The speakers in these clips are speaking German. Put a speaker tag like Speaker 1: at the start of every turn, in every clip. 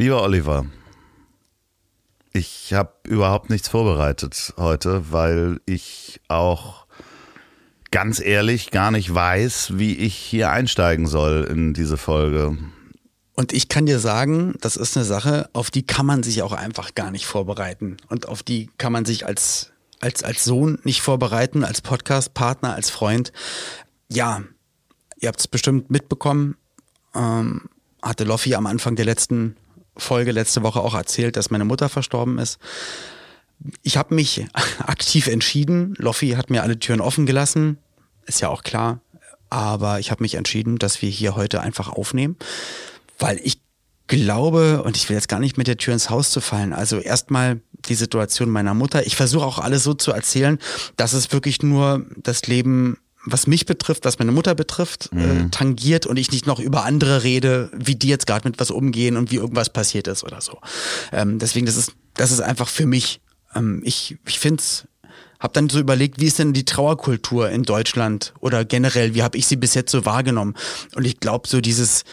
Speaker 1: Lieber Oliver, ich habe überhaupt nichts vorbereitet heute, weil ich auch ganz ehrlich gar nicht weiß, wie ich hier einsteigen soll in diese Folge.
Speaker 2: Und ich kann dir sagen, das ist eine Sache, auf die kann man sich auch einfach gar nicht vorbereiten. Und auf die kann man sich als, als, als Sohn nicht vorbereiten, als Podcast-Partner, als Freund. Ja, ihr habt es bestimmt mitbekommen, ähm, hatte Loffi am Anfang der letzten Folge letzte Woche auch erzählt, dass meine Mutter verstorben ist. Ich habe mich aktiv entschieden. Loffi hat mir alle Türen offen gelassen, ist ja auch klar. Aber ich habe mich entschieden, dass wir hier heute einfach aufnehmen, weil ich glaube, und ich will jetzt gar nicht mit der Tür ins Haus zu fallen, also erstmal die Situation meiner Mutter. Ich versuche auch alles so zu erzählen, dass es wirklich nur das Leben was mich betrifft, was meine Mutter betrifft, äh, mhm. äh, tangiert und ich nicht noch über andere rede, wie die jetzt gerade mit was umgehen und wie irgendwas passiert ist oder so. Ähm, deswegen, das ist, das ist einfach für mich. Ähm, ich ich finde es habe dann so überlegt, wie ist denn die Trauerkultur in Deutschland oder generell, wie habe ich sie bis jetzt so wahrgenommen? Und ich glaube, so dieses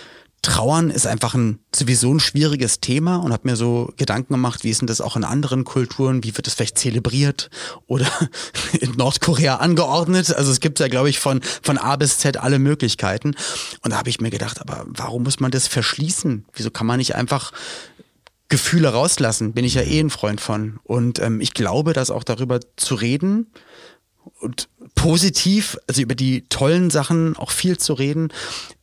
Speaker 2: Trauern ist einfach ein sowieso ein schwieriges Thema und habe mir so Gedanken gemacht, wie ist denn das auch in anderen Kulturen, wie wird es vielleicht zelebriert oder in Nordkorea angeordnet? Also es gibt ja, glaube ich, von, von A bis Z alle Möglichkeiten. Und da habe ich mir gedacht, aber warum muss man das verschließen? Wieso kann man nicht einfach Gefühle rauslassen? Bin ich ja eh ein Freund von. Und ähm, ich glaube, dass auch darüber zu reden, und positiv, also über die tollen Sachen auch viel zu reden,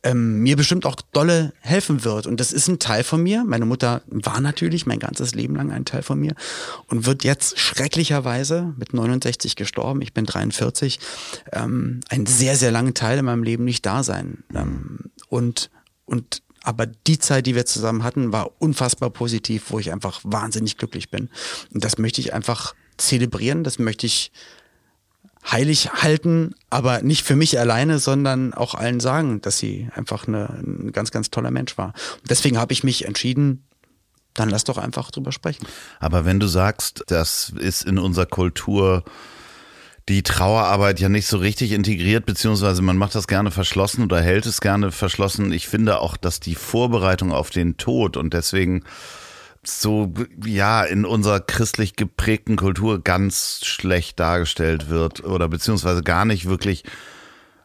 Speaker 2: ähm, mir bestimmt auch dolle helfen wird. Und das ist ein Teil von mir. Meine Mutter war natürlich mein ganzes Leben lang ein Teil von mir und wird jetzt schrecklicherweise mit 69 gestorben. Ich bin 43. Ähm, ein sehr, sehr langen Teil in meinem Leben nicht da sein. Ähm, und, und aber die Zeit, die wir zusammen hatten, war unfassbar positiv, wo ich einfach wahnsinnig glücklich bin. Und das möchte ich einfach zelebrieren. Das möchte ich heilig halten, aber nicht für mich alleine, sondern auch allen sagen, dass sie einfach eine, ein ganz, ganz toller Mensch war. Und deswegen habe ich mich entschieden, dann lass doch einfach drüber sprechen.
Speaker 1: Aber wenn du sagst, das ist in unserer Kultur die Trauerarbeit ja nicht so richtig integriert, beziehungsweise man macht das gerne verschlossen oder hält es gerne verschlossen. Ich finde auch, dass die Vorbereitung auf den Tod und deswegen so, ja, in unserer christlich geprägten Kultur ganz schlecht dargestellt wird oder beziehungsweise gar nicht wirklich,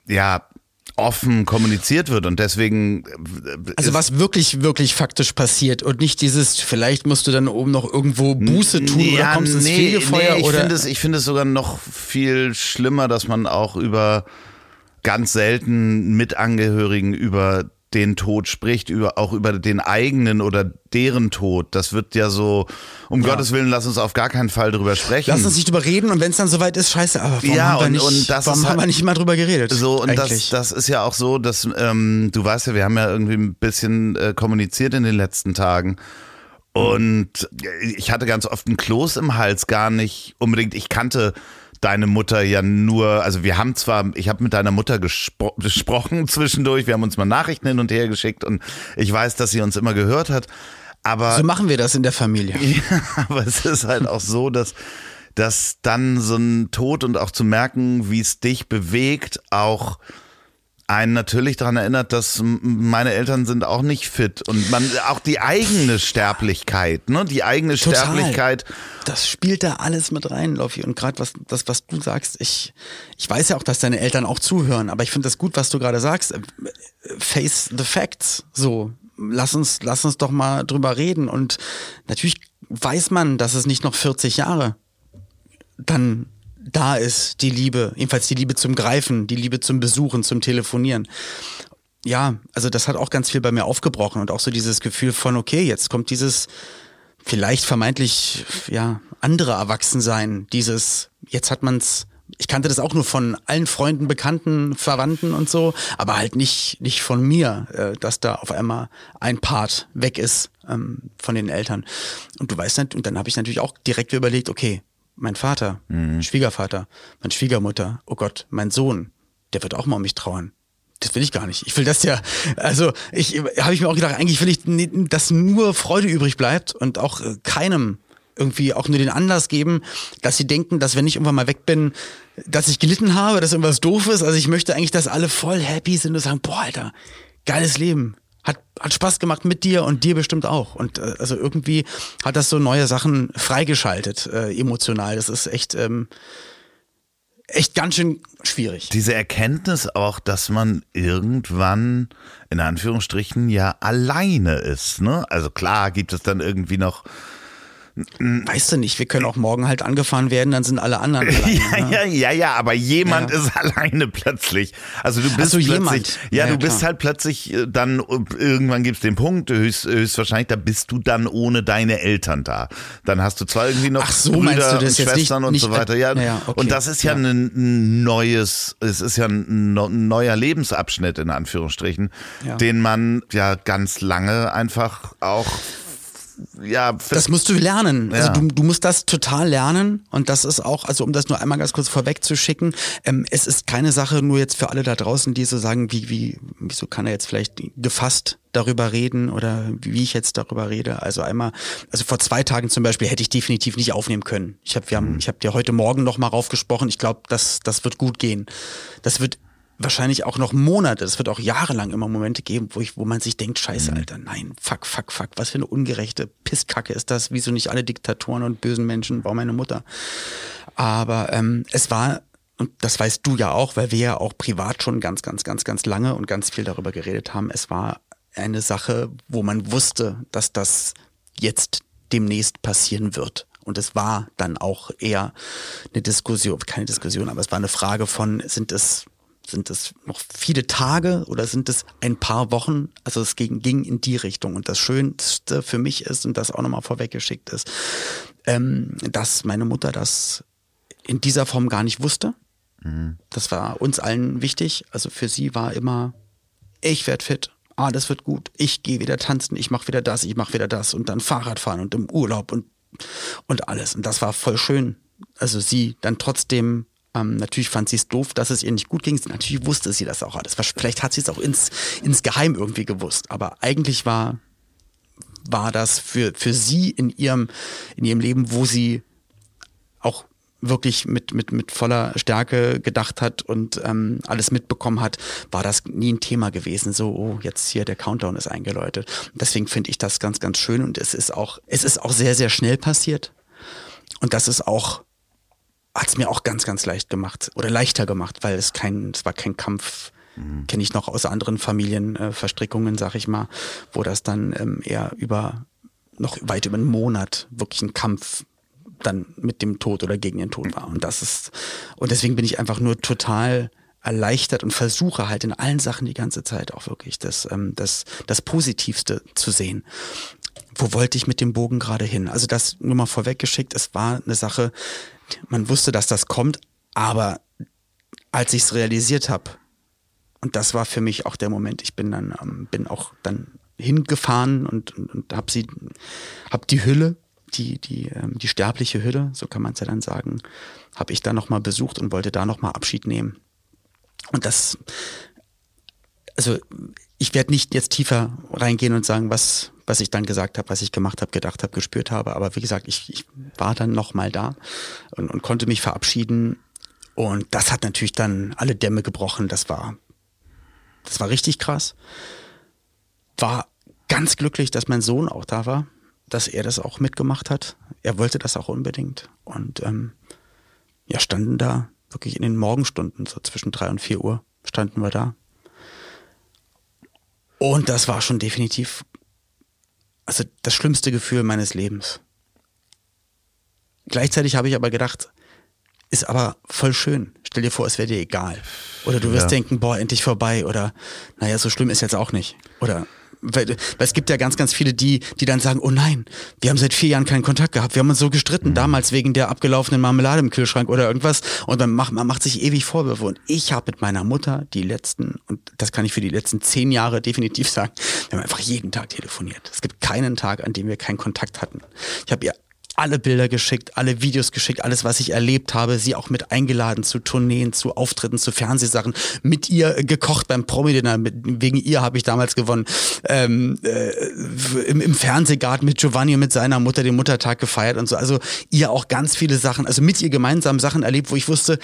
Speaker 1: ja, offen kommuniziert wird und deswegen.
Speaker 2: Äh, also was wirklich, wirklich faktisch passiert und nicht dieses, vielleicht musst du dann oben noch irgendwo Buße tun ja, oder kommst ins nee, Fegefeuer
Speaker 1: nee, ich
Speaker 2: oder.
Speaker 1: Find es, ich finde es sogar noch viel schlimmer, dass man auch über ganz selten Mitangehörigen über den Tod spricht, über, auch über den eigenen oder deren Tod. Das wird ja so, um ja. Gottes Willen, lass uns auf gar keinen Fall drüber sprechen.
Speaker 2: Lass uns nicht drüber reden und wenn es dann soweit ist, scheiße, aber warum, ja, haben, wir und, nicht, und das warum haben halt, wir nicht mal drüber geredet?
Speaker 1: So, und das, das ist ja auch so, dass, ähm, du weißt ja, wir haben ja irgendwie ein bisschen äh, kommuniziert in den letzten Tagen. Und ich hatte ganz oft ein Kloß im Hals, gar nicht unbedingt. Ich kannte deine Mutter ja nur, also wir haben zwar, ich habe mit deiner Mutter gespro gesprochen zwischendurch, wir haben uns mal Nachrichten hin und her geschickt und ich weiß, dass sie uns immer gehört hat. Aber
Speaker 2: so machen wir das in der Familie.
Speaker 1: Ja, aber es ist halt auch so, dass dass dann so ein Tod und auch zu merken, wie es dich bewegt, auch einen natürlich daran erinnert, dass meine Eltern sind auch nicht fit und man auch die eigene Sterblichkeit, ne, die eigene Total. Sterblichkeit.
Speaker 2: Das spielt da alles mit rein, Loffi. Und gerade was das, was du sagst, ich ich weiß ja auch, dass deine Eltern auch zuhören, aber ich finde das gut, was du gerade sagst. Face the facts, so. Lass uns, lass uns doch mal drüber reden. Und natürlich weiß man, dass es nicht noch 40 Jahre dann da ist, die Liebe, jedenfalls die Liebe zum Greifen, die Liebe zum Besuchen, zum Telefonieren. Ja, also das hat auch ganz viel bei mir aufgebrochen und auch so dieses Gefühl von, okay, jetzt kommt dieses vielleicht vermeintlich, ja, andere Erwachsensein, dieses, jetzt hat man's Ich kannte das auch nur von allen Freunden, Bekannten, Verwandten und so, aber halt nicht, nicht von mir, äh, dass da auf einmal ein Part weg ist ähm, von den Eltern. Und du weißt nicht, und dann habe ich natürlich auch direkt überlegt, okay, mein Vater, mhm. Schwiegervater, meine Schwiegermutter, oh Gott, mein Sohn, der wird auch mal um mich trauern. Das will ich gar nicht. Ich will das ja, also ich habe ich mir auch gedacht, eigentlich will ich, dass nur Freude übrig bleibt und auch äh, keinem irgendwie auch nur den Anlass geben, dass sie denken, dass wenn ich irgendwann mal weg bin, dass ich gelitten habe, dass irgendwas doof ist. Also ich möchte eigentlich, dass alle voll happy sind und sagen, boah, Alter, geiles Leben. Hat, hat Spaß gemacht mit dir und dir bestimmt auch. Und äh, also irgendwie hat das so neue Sachen freigeschaltet, äh, emotional. Das ist echt, ähm, echt ganz schön schwierig.
Speaker 1: Diese Erkenntnis auch, dass man irgendwann in Anführungsstrichen ja alleine ist. Ne? Also klar gibt es dann irgendwie noch
Speaker 2: Weißt du nicht, wir können auch morgen halt angefahren werden, dann sind alle anderen alleine.
Speaker 1: ja, ne? ja, ja, ja, aber jemand ja. ist alleine plötzlich. Also du bist also plötzlich, jemand. Ja, ja, du bist halt plötzlich äh, dann, irgendwann gibt's den Punkt, höchst, höchstwahrscheinlich, da bist du dann ohne deine Eltern da. Dann hast du zwar irgendwie noch
Speaker 2: so,
Speaker 1: Brüder
Speaker 2: und
Speaker 1: Schwestern
Speaker 2: nicht,
Speaker 1: und
Speaker 2: nicht,
Speaker 1: so weiter. Ja, ja okay. Und das ist ja, ein neues, es ist ja ein neuer Lebensabschnitt in Anführungsstrichen, den man ja ganz lange einfach auch ja.
Speaker 2: Das musst du lernen. Also ja. Also du, du musst das total lernen und das ist auch, also um das nur einmal ganz kurz vorweg zu schicken, ähm, es ist keine Sache nur jetzt für alle da draußen, die so sagen, wie, wie, wieso kann er jetzt vielleicht gefasst darüber reden oder wie ich jetzt darüber rede. Also einmal, also vor zwei Tagen zum Beispiel hätte ich definitiv nicht aufnehmen können. Ich habe, wir haben, mhm. ich habe dir heute Morgen noch mal raufgesprochen. Ich glaube, das, das wird gut gehen. Das wird wahrscheinlich auch noch Monate, es wird auch jahrelang immer Momente geben, wo ich, wo man sich denkt, scheiße, mhm. Alter, nein, fuck, fuck, fuck, was für eine ungerechte Pisskacke ist das, wieso nicht alle Diktatoren und bösen Menschen, war meine Mutter. Aber ähm, es war, und das weißt du ja auch, weil wir ja auch privat schon ganz, ganz, ganz, ganz lange und ganz viel darüber geredet haben, es war eine Sache, wo man wusste, dass das jetzt demnächst passieren wird. Und es war dann auch eher eine Diskussion, keine Diskussion, aber es war eine Frage von, sind es sind es noch viele Tage oder sind es ein paar Wochen? Also es ging, ging in die Richtung. Und das Schönste für mich ist, und das auch nochmal vorweggeschickt ist, ähm, dass meine Mutter das in dieser Form gar nicht wusste. Mhm. Das war uns allen wichtig. Also für sie war immer, ich werde fit, ah, das wird gut, ich gehe wieder tanzen, ich mache wieder das, ich mache wieder das und dann Fahrrad fahren und im Urlaub und, und alles. Und das war voll schön. Also sie dann trotzdem ähm, natürlich fand sie es doof, dass es ihr nicht gut ging. Natürlich wusste sie das auch alles. Vielleicht hat sie es auch ins, ins Geheim irgendwie gewusst. Aber eigentlich war, war das für, für sie in ihrem, in ihrem Leben, wo sie auch wirklich mit, mit, mit voller Stärke gedacht hat und ähm, alles mitbekommen hat, war das nie ein Thema gewesen. So, oh, jetzt hier der Countdown ist eingeläutet. Deswegen finde ich das ganz, ganz schön und es ist auch, es ist auch sehr, sehr schnell passiert. Und das ist auch hat es mir auch ganz, ganz leicht gemacht oder leichter gemacht, weil es kein, es war kein Kampf. Mhm. Kenne ich noch aus anderen Familienverstrickungen, äh, sag ich mal, wo das dann ähm, eher über noch weit über einen Monat wirklich ein Kampf dann mit dem Tod oder gegen den Tod war. Und das ist, und deswegen bin ich einfach nur total erleichtert und versuche halt in allen Sachen die ganze Zeit auch wirklich das, ähm, das, das Positivste zu sehen. Wo wollte ich mit dem Bogen gerade hin? Also das nur mal vorweggeschickt, es war eine Sache, man wusste, dass das kommt, aber als ich es realisiert habe, und das war für mich auch der Moment, ich bin dann, ähm, bin auch dann hingefahren und, und, und habe sie, habe die Hülle, die, die, ähm, die sterbliche Hülle, so kann man es ja dann sagen, habe ich da nochmal besucht und wollte da nochmal Abschied nehmen. Und das, also ich werde nicht jetzt tiefer reingehen und sagen, was, was ich dann gesagt habe, was ich gemacht habe, gedacht habe, gespürt habe. Aber wie gesagt, ich, ich war dann nochmal da und, und konnte mich verabschieden. Und das hat natürlich dann alle Dämme gebrochen. Das war, das war richtig krass. War ganz glücklich, dass mein Sohn auch da war, dass er das auch mitgemacht hat. Er wollte das auch unbedingt. Und ähm, ja, standen da wirklich in den Morgenstunden, so zwischen drei und vier Uhr, standen wir da. Und das war schon definitiv also das schlimmste Gefühl meines Lebens. Gleichzeitig habe ich aber gedacht, ist aber voll schön. Stell dir vor, es wäre dir egal. Oder du wirst ja. denken, boah, endlich vorbei. Oder, naja, so schlimm ist jetzt auch nicht. Oder weil, weil es gibt ja ganz, ganz viele, die, die dann sagen, oh nein, wir haben seit vier Jahren keinen Kontakt gehabt, wir haben uns so gestritten, mhm. damals wegen der abgelaufenen Marmelade im Kühlschrank oder irgendwas und dann macht man macht sich ewig Vorwürfe und ich habe mit meiner Mutter die letzten, und das kann ich für die letzten zehn Jahre definitiv sagen, wir haben einfach jeden Tag telefoniert. Es gibt keinen Tag, an dem wir keinen Kontakt hatten. Ich habe ihr alle Bilder geschickt, alle Videos geschickt, alles, was ich erlebt habe, sie auch mit eingeladen zu Tourneen, zu Auftritten, zu Fernsehsachen, mit ihr gekocht beim Promi-Dinner, wegen ihr habe ich damals gewonnen, ähm, äh, im, im Fernsehgarten mit Giovanni und mit seiner Mutter den Muttertag gefeiert und so, also ihr auch ganz viele Sachen, also mit ihr gemeinsam Sachen erlebt, wo ich wusste,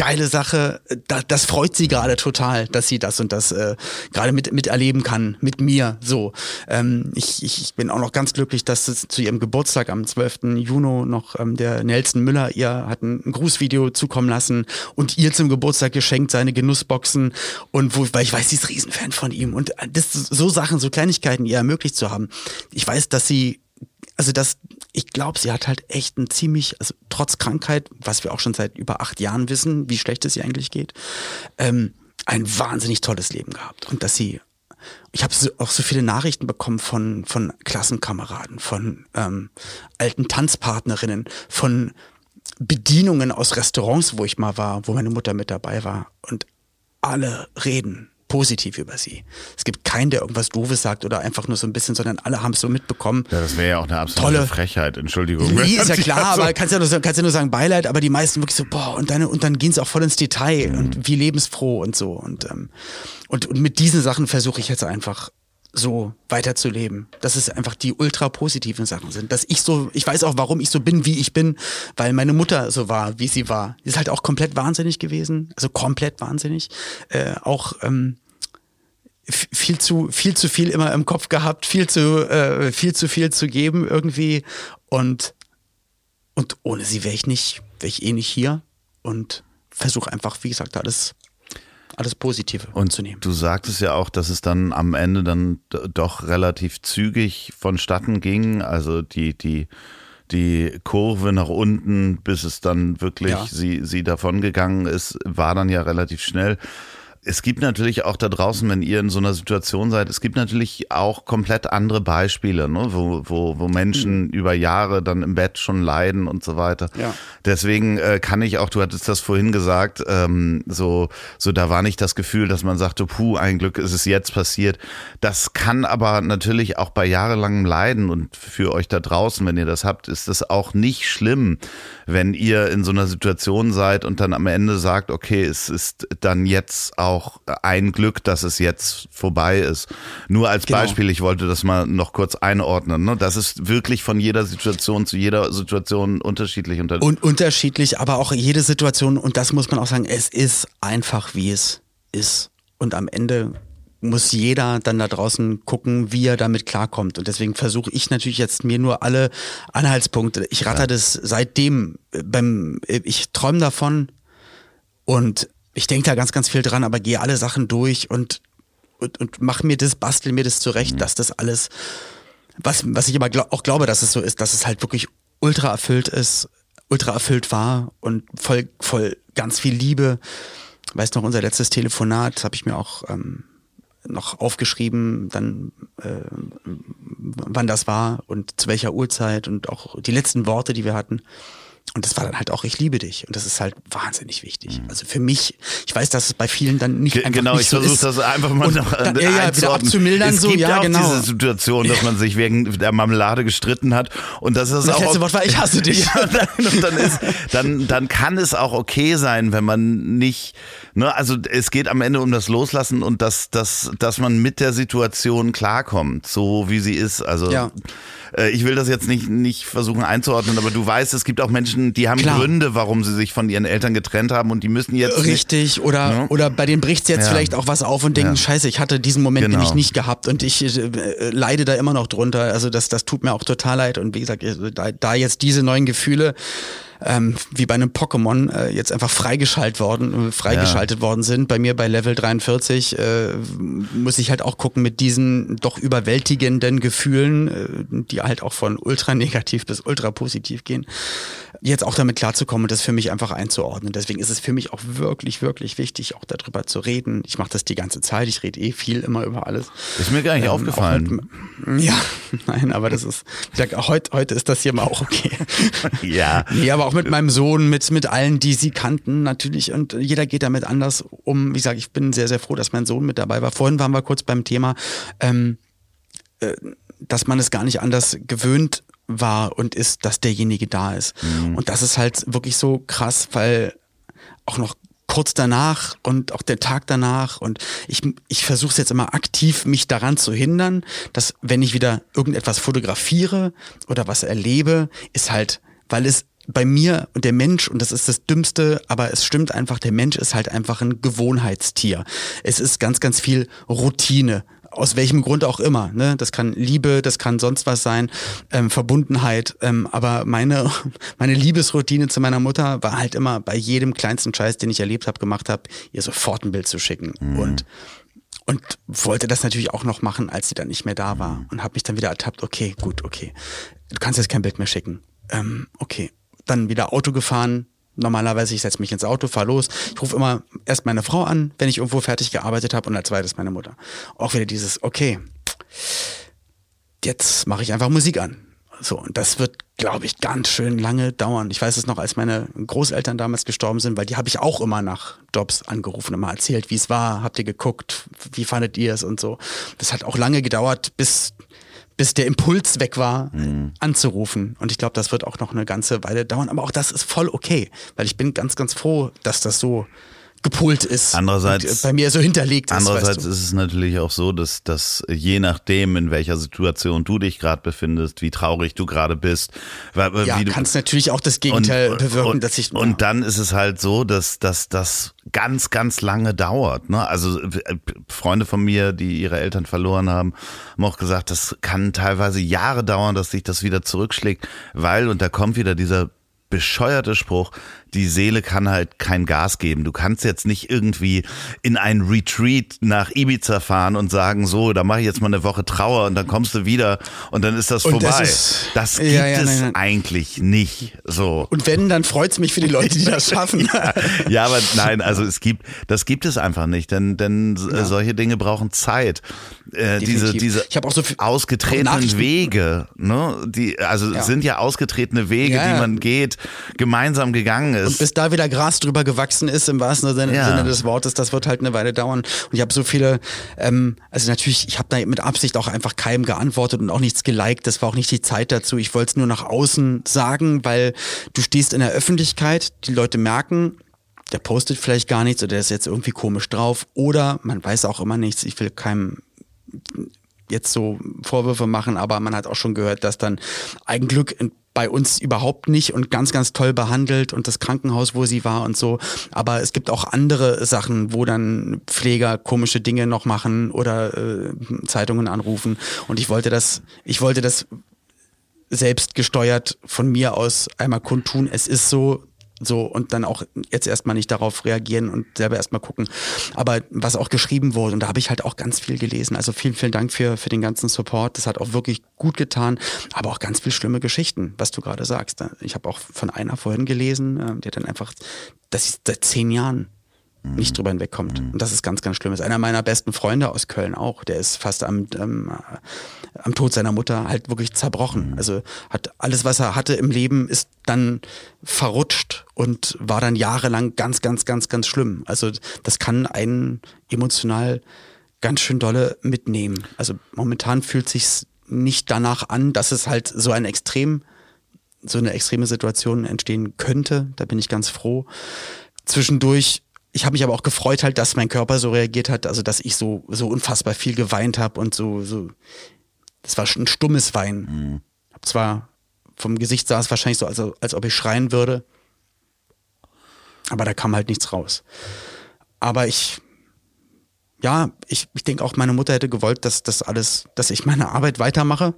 Speaker 2: geile Sache. Da, das freut sie gerade total, dass sie das und das äh, gerade mit miterleben kann, mit mir. So, ähm, ich, ich, ich bin auch noch ganz glücklich, dass es zu ihrem Geburtstag am 12. Juni noch ähm, der Nelson Müller ihr hat ein, Grußvideo zukommen lassen und ihr zum Geburtstag geschenkt seine Genussboxen und wo, weil ich weiß, sie ist Riesenfan von ihm und das so Sachen, so Kleinigkeiten ihr ermöglicht zu haben. Ich weiß, dass sie also das, ich glaube, sie hat halt echt ein ziemlich, also trotz Krankheit, was wir auch schon seit über acht Jahren wissen, wie schlecht es ihr eigentlich geht, ähm, ein wahnsinnig tolles Leben gehabt. Und dass sie, ich habe so, auch so viele Nachrichten bekommen von, von Klassenkameraden, von ähm, alten Tanzpartnerinnen, von Bedienungen aus Restaurants, wo ich mal war, wo meine Mutter mit dabei war. Und alle reden positiv über sie. Es gibt keinen, der irgendwas Doofes sagt oder einfach nur so ein bisschen, sondern alle haben es so mitbekommen.
Speaker 1: Ja, das wäre ja auch eine absolute tolle, Frechheit, Entschuldigung.
Speaker 2: Nee, ist ja klar, aber kannst ja, nur, kannst ja nur sagen Beileid, aber die meisten wirklich so, boah, und, deine, und dann gehen sie auch voll ins Detail mhm. und wie lebensfroh und so. Und, ähm, und, und mit diesen Sachen versuche ich jetzt einfach so weiterzuleben. Dass es einfach die ultra positiven Sachen sind. Dass ich so, ich weiß auch, warum ich so bin, wie ich bin, weil meine Mutter so war, wie sie war. Die ist halt auch komplett wahnsinnig gewesen. Also komplett wahnsinnig. Äh, auch ähm, viel zu viel zu viel immer im Kopf gehabt, viel zu äh, viel zu viel zu geben irgendwie und und ohne sie wäre ich nicht, wäre ich eh nicht hier und versuche einfach, wie gesagt, alles alles Positive
Speaker 1: und zu nehmen. Du sagtest ja auch, dass es dann am Ende dann doch relativ zügig vonstatten ging. Also die, die, die Kurve nach unten, bis es dann wirklich ja. sie, sie davon gegangen ist, war dann ja relativ schnell es gibt natürlich auch da draußen, wenn ihr in so einer Situation seid, es gibt natürlich auch komplett andere Beispiele, ne? wo, wo, wo Menschen mhm. über Jahre dann im Bett schon leiden und so weiter. Ja. Deswegen äh, kann ich auch, du hattest das vorhin gesagt, ähm, so, so da war nicht das Gefühl, dass man sagte, puh, ein Glück ist es jetzt passiert. Das kann aber natürlich auch bei jahrelangem Leiden und für euch da draußen, wenn ihr das habt, ist das auch nicht schlimm, wenn ihr in so einer Situation seid und dann am Ende sagt, okay, es ist dann jetzt auch auch ein Glück, dass es jetzt vorbei ist. Nur als genau. Beispiel, ich wollte das mal noch kurz einordnen. Ne? Das ist wirklich von jeder Situation zu jeder Situation unterschiedlich.
Speaker 2: Unter und unterschiedlich, aber auch jede Situation, und das muss man auch sagen, es ist einfach, wie es ist. Und am Ende muss jeder dann da draußen gucken, wie er damit klarkommt. Und deswegen versuche ich natürlich jetzt mir nur alle Anhaltspunkte. Ich ratter ja. das seitdem äh, beim, äh, ich träume davon und ich denke da ganz, ganz viel dran, aber gehe alle Sachen durch und, und, und mach mir das, bastel mir das zurecht, mhm. dass das alles, was, was ich aber glaub, auch glaube, dass es so ist, dass es halt wirklich ultra erfüllt ist, ultra erfüllt war und voll, voll ganz viel Liebe. Weißt noch, unser letztes Telefonat habe ich mir auch ähm, noch aufgeschrieben, dann äh, wann das war und zu welcher Uhrzeit und auch die letzten Worte, die wir hatten. Und das war dann halt auch, ich liebe dich. Und das ist halt wahnsinnig wichtig. Also für mich, ich weiß, dass es bei vielen dann nicht einfach
Speaker 1: Genau,
Speaker 2: nicht
Speaker 1: ich so versuche das einfach mal noch
Speaker 2: dann, ja, ja, wieder abzumildern.
Speaker 1: Es
Speaker 2: so,
Speaker 1: gibt
Speaker 2: ja,
Speaker 1: auch
Speaker 2: genau.
Speaker 1: diese Situation, dass man sich wegen der Marmelade gestritten hat. Und das ist
Speaker 2: das
Speaker 1: auch.
Speaker 2: Das letzte Wort war, ich hasse dich.
Speaker 1: ja, dann, dann, ist, dann, dann kann es auch okay sein, wenn man nicht, ne, also es geht am Ende um das Loslassen und dass, dass, dass man mit der Situation klarkommt, so wie sie ist. Also.
Speaker 2: Ja.
Speaker 1: Äh, ich will das jetzt nicht, nicht versuchen einzuordnen, aber du weißt, es gibt auch Menschen, die haben Klar. Gründe, warum sie sich von ihren Eltern getrennt haben und die müssen jetzt.
Speaker 2: Richtig,
Speaker 1: nicht,
Speaker 2: oder,
Speaker 1: ne?
Speaker 2: oder bei denen bricht jetzt ja. vielleicht auch was auf und denken, ja. scheiße, ich hatte diesen Moment genau. nämlich nicht gehabt und ich äh, leide da immer noch drunter. Also das, das tut mir auch total leid. Und wie gesagt, da, da jetzt diese neuen Gefühle ähm, wie bei einem Pokémon äh, jetzt einfach freigeschaltet worden, äh, freigeschaltet ja. worden sind. Bei mir bei Level 43 äh, muss ich halt auch gucken mit diesen doch überwältigenden Gefühlen, äh, die halt auch von ultra negativ bis ultra positiv gehen jetzt auch damit klarzukommen und das für mich einfach einzuordnen. Deswegen ist es für mich auch wirklich, wirklich wichtig, auch darüber zu reden. Ich mache das die ganze Zeit, ich rede eh viel immer über alles.
Speaker 1: Ist mir gar nicht ähm, aufgefallen.
Speaker 2: Mit, ja, nein, aber das ist, ich sag, heute, heute ist das hier mal auch okay.
Speaker 1: ja.
Speaker 2: Nee, aber auch mit meinem Sohn, mit, mit allen, die sie kannten, natürlich. Und jeder geht damit anders um. Wie gesagt, ich bin sehr, sehr froh, dass mein Sohn mit dabei war. Vorhin waren wir kurz beim Thema, ähm, äh, dass man es gar nicht anders gewöhnt war und ist, dass derjenige da ist. Mhm. Und das ist halt wirklich so krass, weil auch noch kurz danach und auch der Tag danach und ich, ich versuche es jetzt immer aktiv, mich daran zu hindern, dass wenn ich wieder irgendetwas fotografiere oder was erlebe, ist halt, weil es bei mir und der Mensch, und das ist das Dümmste, aber es stimmt einfach, der Mensch ist halt einfach ein Gewohnheitstier. Es ist ganz, ganz viel Routine aus welchem Grund auch immer. Ne? Das kann Liebe, das kann sonst was sein, ähm, Verbundenheit. Ähm, aber meine, meine Liebesroutine zu meiner Mutter war halt immer bei jedem kleinsten Scheiß, den ich erlebt habe, gemacht habe, ihr sofort ein Bild zu schicken. Mhm. Und und wollte das natürlich auch noch machen, als sie dann nicht mehr da war. Mhm. Und habe mich dann wieder ertappt, okay, gut, okay. Du kannst jetzt kein Bild mehr schicken. Ähm, okay. Dann wieder Auto gefahren, normalerweise, ich setze mich ins Auto, fahre los. Ich rufe immer erst meine Frau an, wenn ich irgendwo fertig gearbeitet habe und als zweites meine Mutter. Auch wieder dieses, okay, jetzt mache ich einfach Musik an. So, und das wird, glaube ich, ganz schön lange dauern. Ich weiß es noch, als meine Großeltern damals gestorben sind, weil die habe ich auch immer nach Jobs angerufen mal erzählt, wie es war, habt ihr geguckt, wie fandet ihr es und so. Das hat auch lange gedauert, bis bis der Impuls weg war, mhm. anzurufen. Und ich glaube, das wird auch noch eine ganze Weile dauern. Aber auch das ist voll okay, weil ich bin ganz, ganz froh, dass das so gepolt ist.
Speaker 1: Andererseits
Speaker 2: bei mir so hinterlegt
Speaker 1: ist. Andererseits weißt du. ist es natürlich auch so, dass, dass je nachdem, in welcher Situation du dich gerade befindest, wie traurig du gerade bist,
Speaker 2: ja, du kannst natürlich auch das Gegenteil
Speaker 1: und,
Speaker 2: bewirken,
Speaker 1: und,
Speaker 2: dass ich
Speaker 1: und dann ist es halt so, dass dass das ganz ganz lange dauert. Ne? Also äh, Freunde von mir, die ihre Eltern verloren haben, haben auch gesagt, das kann teilweise Jahre dauern, dass sich das wieder zurückschlägt, weil und da kommt wieder dieser bescheuerte Spruch, die Seele kann halt kein Gas geben. Du kannst jetzt nicht irgendwie in ein Retreat nach Ibiza fahren und sagen, so, da mache ich jetzt mal eine Woche Trauer und dann kommst du wieder und dann ist das und vorbei. Das, ist, das gibt ja, ja, es nein, nein. eigentlich nicht. So.
Speaker 2: Und wenn, dann freut es mich für die Leute, die das schaffen.
Speaker 1: ja, ja, aber nein, also es gibt, das gibt es einfach nicht, denn, denn solche Dinge brauchen Zeit. Äh, diese diese
Speaker 2: ich auch so
Speaker 1: ausgetretenen Wege, ne, die also sind ja ausgetretene Wege, die man geht, gemeinsam gegangen ist.
Speaker 2: Und bis da wieder Gras drüber gewachsen ist, im wahrsten Sinne, ja. Sinne des Wortes, das wird halt eine Weile dauern. Und ich habe so viele, ähm, also natürlich, ich habe da mit Absicht auch einfach keinem geantwortet und auch nichts geliked. Das war auch nicht die Zeit dazu. Ich wollte es nur nach außen sagen, weil du stehst in der Öffentlichkeit, die Leute merken, der postet vielleicht gar nichts oder der ist jetzt irgendwie komisch drauf oder man weiß auch immer nichts. Ich will keinem jetzt so Vorwürfe machen, aber man hat auch schon gehört, dass dann Eigenglück bei uns überhaupt nicht und ganz, ganz toll behandelt und das Krankenhaus, wo sie war und so. Aber es gibt auch andere Sachen, wo dann Pfleger komische Dinge noch machen oder äh, Zeitungen anrufen. Und ich wollte das, ich wollte das selbst gesteuert von mir aus einmal kundtun. Es ist so, so und dann auch jetzt erstmal nicht darauf reagieren und selber erstmal gucken. Aber was auch geschrieben wurde, und da habe ich halt auch ganz viel gelesen. Also vielen, vielen Dank für, für den ganzen Support. Das hat auch wirklich gut getan, aber auch ganz viel schlimme Geschichten, was du gerade sagst. Ich habe auch von einer vorhin gelesen, äh, die hat dann einfach, dass sie seit zehn Jahren nicht drüber hinwegkommt. Mhm. Und das ist ganz, ganz schlimm. Das ist einer meiner besten Freunde aus Köln auch. Der ist fast am, ähm, am Tod seiner Mutter halt wirklich zerbrochen. Mhm. Also hat alles, was er hatte im Leben, ist dann verrutscht und war dann jahrelang ganz, ganz, ganz, ganz schlimm. Also das kann einen emotional ganz schön dolle mitnehmen. Also momentan fühlt sich's nicht danach an, dass es halt so ein extrem so eine extreme Situation entstehen könnte. Da bin ich ganz froh. Zwischendurch ich habe mich aber auch gefreut halt, dass mein Körper so reagiert hat, also dass ich so so unfassbar viel geweint habe und so so das war ein stummes Weinen. Mhm. Hab zwar vom Gesicht sah es wahrscheinlich so, als, als ob ich schreien würde, aber da kam halt nichts raus. Aber ich ja, ich, ich denke auch, meine Mutter hätte gewollt, dass das alles, dass ich meine Arbeit weitermache.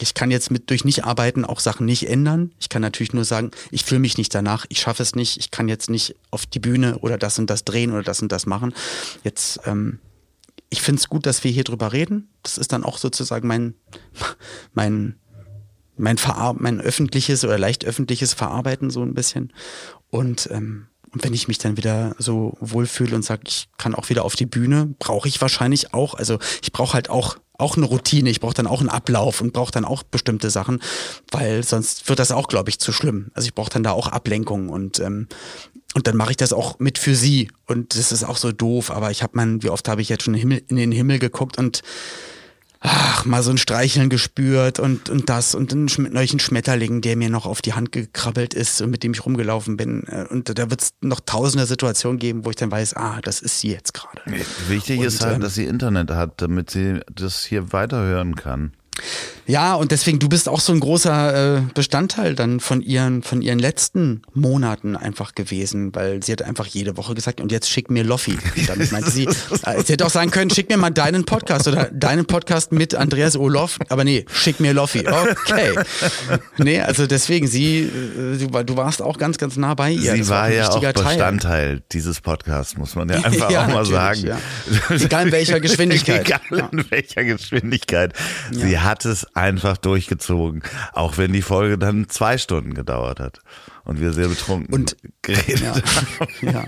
Speaker 2: Ich kann jetzt mit durch nicht arbeiten auch Sachen nicht ändern. Ich kann natürlich nur sagen, ich fühle mich nicht danach, ich schaffe es nicht, ich kann jetzt nicht auf die Bühne oder das und das drehen oder das und das machen. Jetzt, ähm, ich finde es gut, dass wir hier drüber reden. Das ist dann auch sozusagen mein, mein, mein, Verar mein öffentliches oder leicht öffentliches Verarbeiten so ein bisschen. Und ähm, und wenn ich mich dann wieder so wohlfühle und sage, ich kann auch wieder auf die Bühne, brauche ich wahrscheinlich auch. Also ich brauche halt auch auch eine Routine, ich brauche dann auch einen Ablauf und brauche dann auch bestimmte Sachen, weil sonst wird das auch, glaube ich, zu schlimm. Also ich brauche dann da auch Ablenkung und ähm, und dann mache ich das auch mit für sie und das ist auch so doof, aber ich habe man, wie oft habe ich jetzt schon in den Himmel geguckt und ach, mal so ein Streicheln gespürt und, und das und einen neuen Schmetterling, der mir noch auf die Hand gekrabbelt ist und mit dem ich rumgelaufen bin. Äh, und da wird es noch tausende Situationen geben, wo ich dann weiß, ah, das ist sie jetzt gerade.
Speaker 1: Wichtig und, ist halt, ähm, dass sie Internet hat, damit sie das hier weiterhören kann.
Speaker 2: Ja, und deswegen, du bist auch so ein großer äh, Bestandteil dann von ihren, von ihren letzten Monaten einfach gewesen, weil sie hat einfach jede Woche gesagt, und jetzt schick mir Loffi. Damit meinte sie, äh, sie hätte auch sagen können, schick mir mal deinen Podcast oder deinen Podcast mit Andreas Olof, aber nee, schick mir Loffi. Okay. Nee, also deswegen, sie, äh, du, du warst auch ganz, ganz nah bei ihr.
Speaker 1: Sie war, war ja auch Bestandteil Teil. dieses Podcasts, muss man ja einfach ja, auch mal sagen. Ja.
Speaker 2: Egal in welcher Geschwindigkeit.
Speaker 1: Egal in welcher Geschwindigkeit. Sie hat es einfach durchgezogen, auch wenn die Folge dann zwei Stunden gedauert hat und wir sehr betrunken und, geredet
Speaker 2: ja, haben. Ja.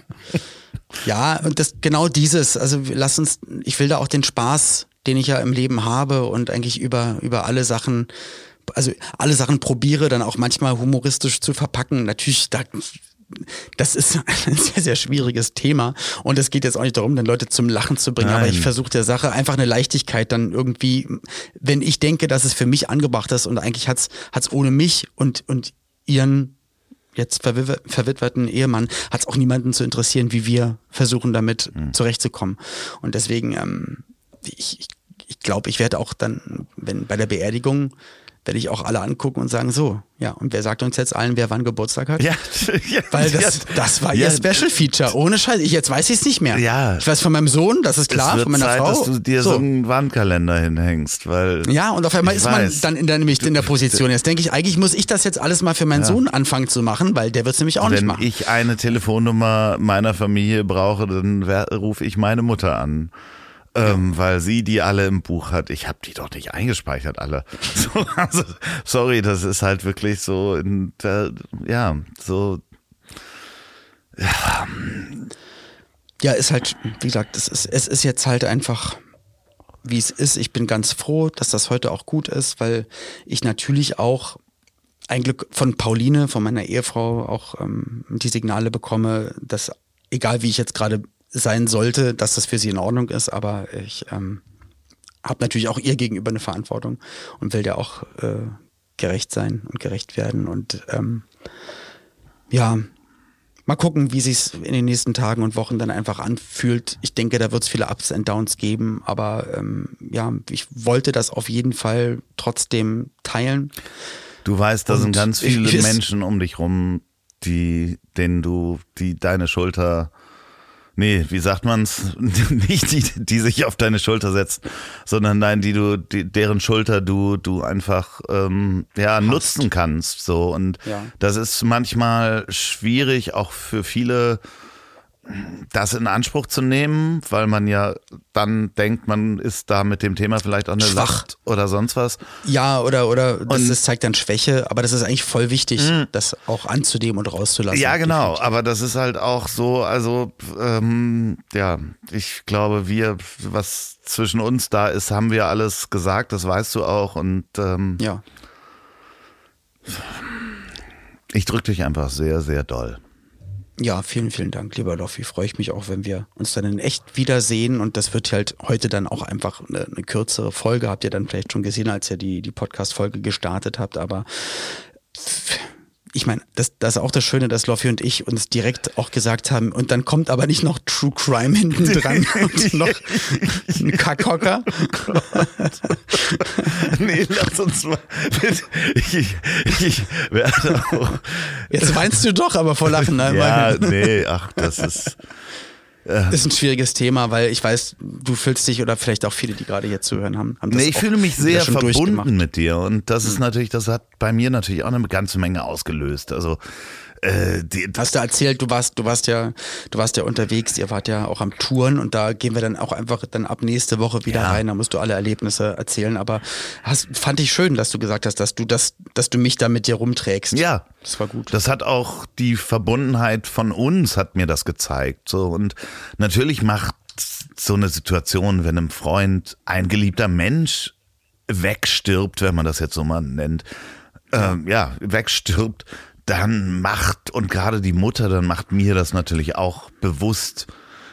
Speaker 2: ja, und das genau dieses, also lass uns, ich will da auch den Spaß, den ich ja im Leben habe und eigentlich über, über alle Sachen also alle Sachen probiere, dann auch manchmal humoristisch zu verpacken. Natürlich, da das ist ein sehr, sehr schwieriges Thema. Und es geht jetzt auch nicht darum, dann Leute zum Lachen zu bringen. Nein. Aber ich versuche der Sache einfach eine Leichtigkeit dann irgendwie, wenn ich denke, dass es für mich angebracht ist und eigentlich hat es ohne mich und, und ihren jetzt verwitwerten Ehemann hat es auch niemanden zu interessieren, wie wir versuchen, damit mhm. zurechtzukommen. Und deswegen, ähm, ich, ich, ich glaube, ich werde auch dann, wenn bei der Beerdigung werde ich auch alle angucken und sagen, so, ja, und wer sagt uns jetzt allen, wer wann Geburtstag hat? Ja, ja weil das, das war ja, ihr Special Feature. Ohne Scheiß. Ich, jetzt weiß ich es nicht mehr. Ja. Ich weiß von meinem Sohn, das ist klar, von meiner
Speaker 1: Zeit,
Speaker 2: Frau.
Speaker 1: dass du dir so. so einen Wandkalender hinhängst, weil.
Speaker 2: Ja, und auf einmal ist man dann in der, nämlich in der Position. Jetzt denke ich, eigentlich muss ich das jetzt alles mal für meinen ja. Sohn anfangen zu machen, weil der wird es nämlich auch
Speaker 1: Wenn
Speaker 2: nicht machen.
Speaker 1: Wenn ich eine Telefonnummer meiner Familie brauche, dann rufe ich meine Mutter an ähm, weil sie die alle im Buch hat. Ich habe die doch nicht eingespeichert alle. So, also, sorry, das ist halt wirklich so, in der, ja, so.
Speaker 2: Ja. ja, ist halt, wie gesagt, es ist, es ist jetzt halt einfach, wie es ist. Ich bin ganz froh, dass das heute auch gut ist, weil ich natürlich auch ein Glück von Pauline, von meiner Ehefrau, auch ähm, die Signale bekomme, dass egal wie ich jetzt gerade sein sollte, dass das für sie in Ordnung ist, aber ich ähm, habe natürlich auch ihr gegenüber eine Verantwortung und will ja auch äh, gerecht sein und gerecht werden und ähm, ja, mal gucken, wie sich in den nächsten Tagen und Wochen dann einfach anfühlt. Ich denke, da wird es viele Ups und Downs geben, aber ähm, ja, ich wollte das auf jeden Fall trotzdem teilen.
Speaker 1: Du weißt, da sind ganz viele ich, Menschen um dich rum, die, denen du, die deine Schulter Nee, wie sagt man's? Nicht die, die sich auf deine Schulter setzt, sondern nein, die du, die, deren Schulter du, du einfach ähm, ja Hast. nutzen kannst. So und ja. das ist manchmal schwierig, auch für viele das in Anspruch zu nehmen, weil man ja dann denkt, man ist da mit dem Thema vielleicht auch eine Schwach Last oder sonst was.
Speaker 2: Ja, oder, oder das, das, zeigt dann Schwäche, aber das ist eigentlich voll wichtig, mh. das auch anzunehmen und rauszulassen.
Speaker 1: Ja, genau, definitiv. aber das ist halt auch so, also ähm, ja, ich glaube, wir, was zwischen uns da ist, haben wir alles gesagt, das weißt du auch und ähm,
Speaker 2: ja.
Speaker 1: Ich drücke dich einfach sehr, sehr doll.
Speaker 2: Ja, vielen, vielen Dank, lieber Loffi. Freue ich mich auch, wenn wir uns dann in echt wiedersehen. Und das wird halt heute dann auch einfach eine, eine kürzere Folge. Habt ihr dann vielleicht schon gesehen, als ihr die, die Podcast-Folge gestartet habt. Aber ich meine, das, das ist auch das Schöne, dass Loffi und ich uns direkt auch gesagt haben, und dann kommt aber nicht noch True Crime hinten dran und noch ein Kackhocker.
Speaker 1: nee, lass uns mal. Ich, ich, ich werde auch.
Speaker 2: Jetzt weinst du doch, aber vor Lachen.
Speaker 1: Ne? Ja, nee, ach, das ist.
Speaker 2: Ist ein schwieriges Thema, weil ich weiß, du fühlst dich oder vielleicht auch viele, die gerade hier zuhören, haben, haben das
Speaker 1: Nee, ich fühle mich sehr verbunden mit dir und das
Speaker 2: Hm.
Speaker 1: ist natürlich, das hat bei mir natürlich auch eine ganze Menge ausgelöst. Also äh, die,
Speaker 2: Hast du erzählt, du warst, du warst ja, du warst ja unterwegs, ihr wart ja auch am Touren und da gehen wir dann auch einfach dann ab nächste Woche wieder
Speaker 1: Ja.
Speaker 2: rein. Da musst du alle Erlebnisse erzählen. Aber hast, fand ich schön, dass du gesagt hast, dass du das, dass du mich da mit dir rumträgst.
Speaker 1: Ja.
Speaker 2: Das war gut.
Speaker 1: Das hat auch die Verbundenheit von uns hat mir das gezeigt. So und natürlich macht so eine Situation, wenn einem Freund ein geliebter Mensch wegstirbt, wenn man das jetzt so mal nennt, ähm, ja, wegstirbt, dann macht und gerade die Mutter, dann macht mir das natürlich auch bewusst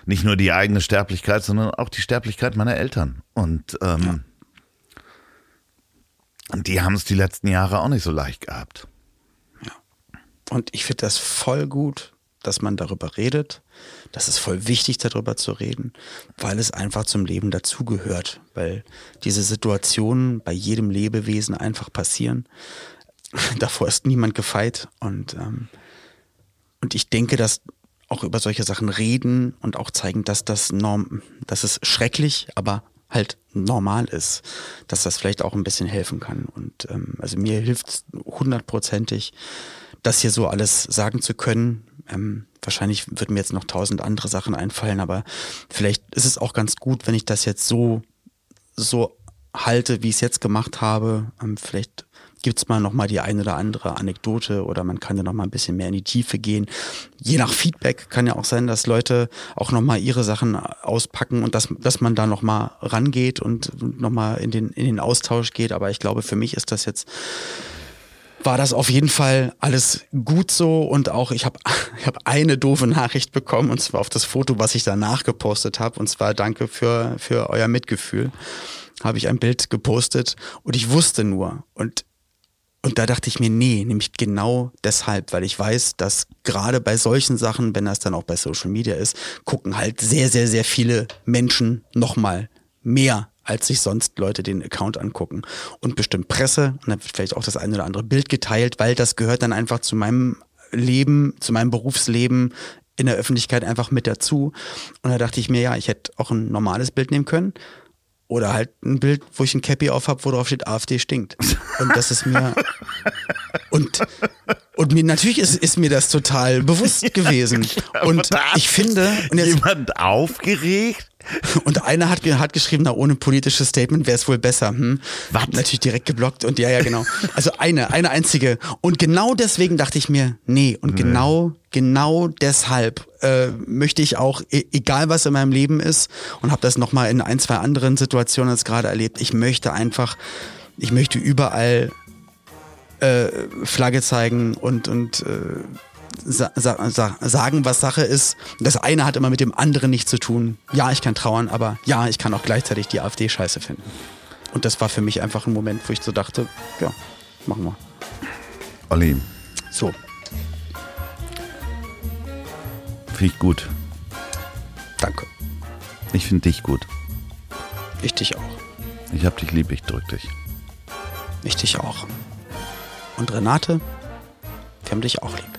Speaker 1: nicht nur die eigene Sterblichkeit, sondern auch die Sterblichkeit meiner Eltern. Und ähm, und die haben es die letzten Jahre auch nicht so leicht gehabt.
Speaker 2: Und ich finde das voll gut, dass man darüber redet. Das ist voll wichtig, darüber zu reden, weil es einfach zum Leben dazugehört. Weil diese Situationen bei jedem Lebewesen einfach passieren. Davor ist niemand gefeit. Und, ähm, und ich denke, dass auch über solche Sachen reden und auch zeigen, dass das norm, dass es schrecklich, aber halt normal ist, dass das vielleicht auch ein bisschen helfen kann. Und ähm, also mir hilft hundertprozentig, das hier so alles sagen zu können. Ähm, wahrscheinlich würden mir jetzt noch tausend andere Sachen einfallen, aber vielleicht ist es auch ganz gut, wenn ich das jetzt so, so halte, wie ich es jetzt gemacht habe. Ähm, vielleicht mal noch mal die eine oder andere Anekdote oder man kann ja noch mal ein bisschen mehr in die Tiefe gehen. Je nach Feedback kann ja auch sein, dass Leute auch noch mal ihre Sachen auspacken und dass, dass man da noch mal rangeht und noch mal in den, in den Austausch geht. Aber ich glaube, für mich ist das jetzt war das auf jeden Fall alles gut so und auch ich habe ich hab eine doofe Nachricht bekommen und zwar auf das Foto, was ich danach gepostet habe und zwar danke für für euer Mitgefühl. Habe ich ein Bild gepostet und ich wusste nur und und da dachte ich mir, nee, nämlich genau deshalb, weil ich weiß, dass gerade bei solchen Sachen, wenn das dann auch bei Social Media ist, gucken halt sehr, sehr, sehr viele Menschen nochmal mehr als sich sonst Leute den Account angucken. Und bestimmt Presse und dann wird vielleicht auch das eine oder andere Bild geteilt, weil das gehört dann einfach zu meinem Leben, zu meinem Berufsleben in der Öffentlichkeit einfach mit dazu. Und da dachte ich mir, ja, ich hätte auch ein normales Bild nehmen können. Oder halt ein Bild, wo ich ein Cappy auf habe, wo drauf steht, AfD stinkt. Und das ist mir. Und, und mir natürlich ist, ist mir das total bewusst gewesen. Und
Speaker 1: Da hat
Speaker 2: ich finde, und jetzt,
Speaker 1: jemand aufgeregt?
Speaker 2: Und einer hat, hat geschrieben, na, ohne politisches Statement wäre es wohl besser. Hm?
Speaker 1: Was?
Speaker 2: Natürlich direkt geblockt und ja, ja, genau. Also eine, eine einzige. Und genau deswegen dachte ich mir, nee, und genau, genau deshalb äh, möchte ich auch, e egal was in meinem Leben ist, und habe das nochmal in ein, zwei anderen Situationen jetzt gerade erlebt, ich möchte einfach, ich möchte überall äh, Flagge zeigen und, und äh, sa sa sa sagen, was Sache ist. Das eine hat immer mit dem anderen nichts zu tun. Ja, ich kann trauern, aber ja, ich kann auch gleichzeitig die AfD scheiße finden. Und das war für mich einfach ein Moment, wo ich so dachte, ja, machen wir.
Speaker 1: Olli,
Speaker 2: So.
Speaker 1: finde ich gut.
Speaker 2: Danke.
Speaker 1: Ich finde dich gut.
Speaker 2: Ich dich auch.
Speaker 1: Ich hab dich lieb, ich drück dich.
Speaker 2: Ich dich auch. Und Renate, wir haben dich auch lieb.